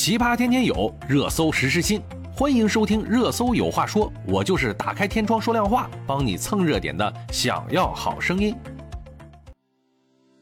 奇葩天天有，热搜时时新。欢迎收听《热搜有话说》，我就是打开天窗说亮话，帮你蹭热点的。想要好声音，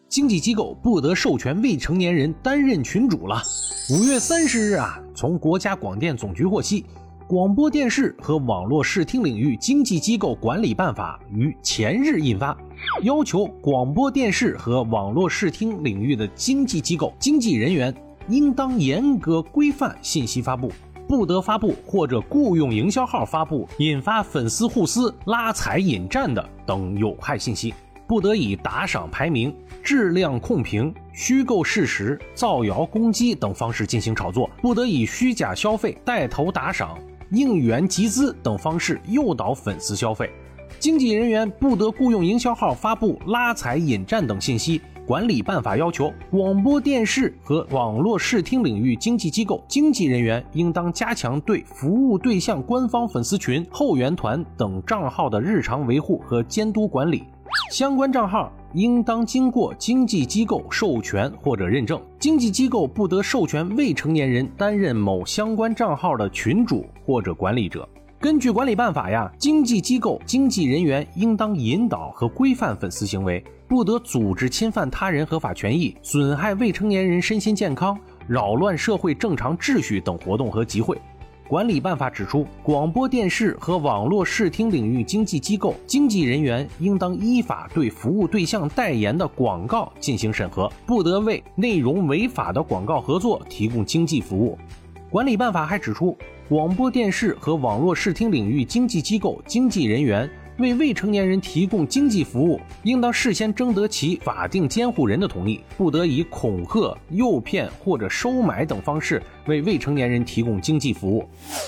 经纪机构不得授权未成年人担任群主了。五月三十日啊，从国家广电总局获悉，《广播电视和网络视听领域经纪机构管理办法》于前日印发，要求广播电视和网络视听领域的经纪机构经纪人员。应当严格规范信息发布，不得发布或者雇佣营销号发布引发粉丝互撕、拉踩引战的等有害信息，不得以打赏排名、质量控评、虚构事实、造谣攻击等方式进行炒作，不得以虚假消费、带头打赏、应援集资等方式诱导粉丝消费。经纪人员不得雇佣营销号发布拉踩引战等信息。管理办法要求，广播电视和网络视听领域经纪机构经纪人员应当加强对服务对象官方粉丝群、后援团等账号的日常维护和监督管理。相关账号应当经过经纪机构授权或者认证。经纪机构不得授权未成年人担任某相关账号的群主或者管理者。根据管理办法呀，经纪机构经纪人员应当引导和规范粉丝行为。不得组织侵犯他人合法权益、损害未成年人身心健康、扰乱社会正常秩序等活动和集会。管理办法指出，广播电视和网络视听领域经纪机构经纪人员应当依法对服务对象代言的广告进行审核，不得为内容违法的广告合作提供经济服务。管理办法还指出，广播电视和网络视听领域经纪机构经纪人员。为未成年人提供经济服务，应当事先征得其法定监护人的同意，不得以恐吓、诱骗或者收买等方式为未成年人提供经济服务。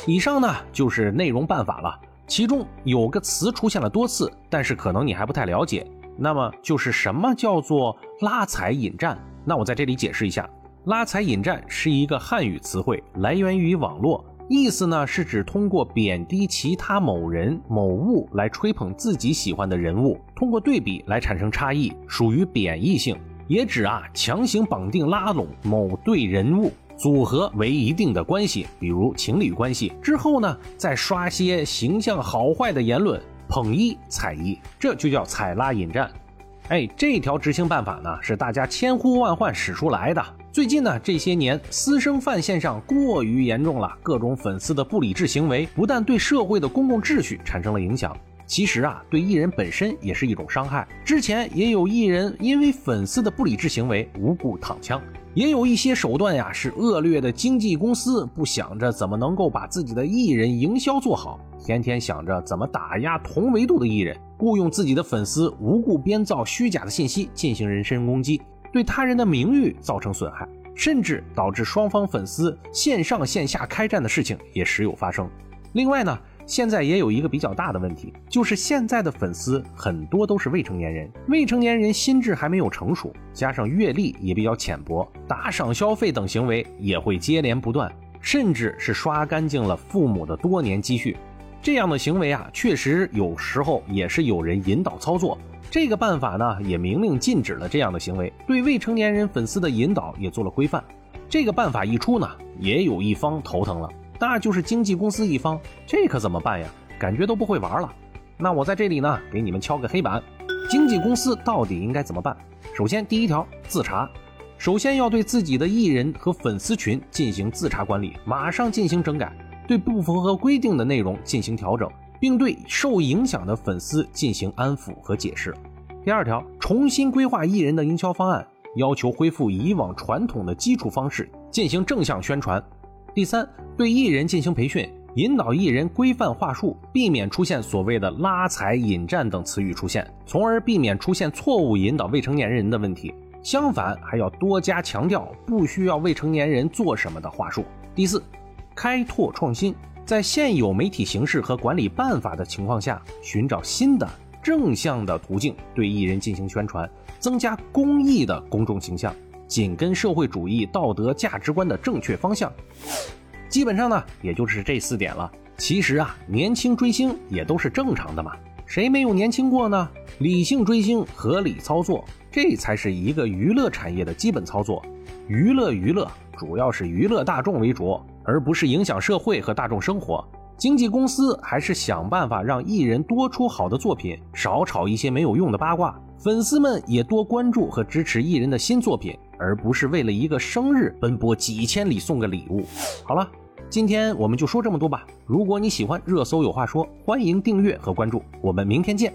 以上呢就是内容办法了，其中有个词出现了多次，但是可能你还不太了解，那么就是什么叫做拉踩引战？那我在这里解释一下，拉踩引战是一个汉语词汇，来源于网络。意思呢是指通过贬低其他某人某物来吹捧自己喜欢的人物，通过对比来产生差异，属于贬义性。也指啊强行绑定拉拢某对人物组合为一定的关系，比如情侣关系之后呢，再刷些形象好坏的言论，捧一踩一，这就叫踩拉引战。哎，这条执行办法呢是大家千呼万唤使出来的。最近呢，这些年私生饭现象过于严重了，各种粉丝的不理智行为不但对社会的公共秩序产生了影响，其实啊，对艺人本身也是一种伤害。之前也有艺人因为粉丝的不理智行为无故躺枪，也有一些手段呀是恶劣的经纪公司不想着怎么能够把自己的艺人营销做好，天天想着怎么打压同维度的艺人，雇佣自己的粉丝无故编造虚假的信息进行人身攻击。对他人的名誉造成损害，甚至导致双方粉丝线上线下开战的事情也时有发生。另外呢，现在也有一个比较大的问题，就是现在的粉丝很多都是未成年人，未成年人心智还没有成熟，加上阅历也比较浅薄，打赏消费等行为也会接连不断，甚至是刷干净了父母的多年积蓄。这样的行为啊，确实有时候也是有人引导操作。这个办法呢，也明令禁止了这样的行为，对未成年人粉丝的引导也做了规范。这个办法一出呢，也有一方头疼了，那就是经纪公司一方，这可怎么办呀？感觉都不会玩了。那我在这里呢，给你们敲个黑板：经纪公司到底应该怎么办？首先，第一条，自查，首先要对自己的艺人和粉丝群进行自查管理，马上进行整改，对不符合规定的内容进行调整。并对受影响的粉丝进行安抚和解释。第二条，重新规划艺人的营销方案，要求恢复以往传统的基础方式进行正向宣传。第三，对艺人进行培训，引导艺人规范话术，避免出现所谓的拉踩、引战等词语出现，从而避免出现错误引导未成年人的问题。相反，还要多加强调不需要未成年人做什么的话术。第四，开拓创新。在现有媒体形式和管理办法的情况下，寻找新的正向的途径对艺人进行宣传，增加公益的公众形象，紧跟社会主义道德价值观的正确方向。基本上呢，也就是这四点了。其实啊，年轻追星也都是正常的嘛，谁没有年轻过呢？理性追星，合理操作，这才是一个娱乐产业的基本操作。娱乐娱乐，主要是娱乐大众为主，而不是影响社会和大众生活。经纪公司还是想办法让艺人多出好的作品，少炒一些没有用的八卦。粉丝们也多关注和支持艺人的新作品，而不是为了一个生日奔波几千里送个礼物。好了，今天我们就说这么多吧。如果你喜欢热搜有话说，欢迎订阅和关注，我们明天见。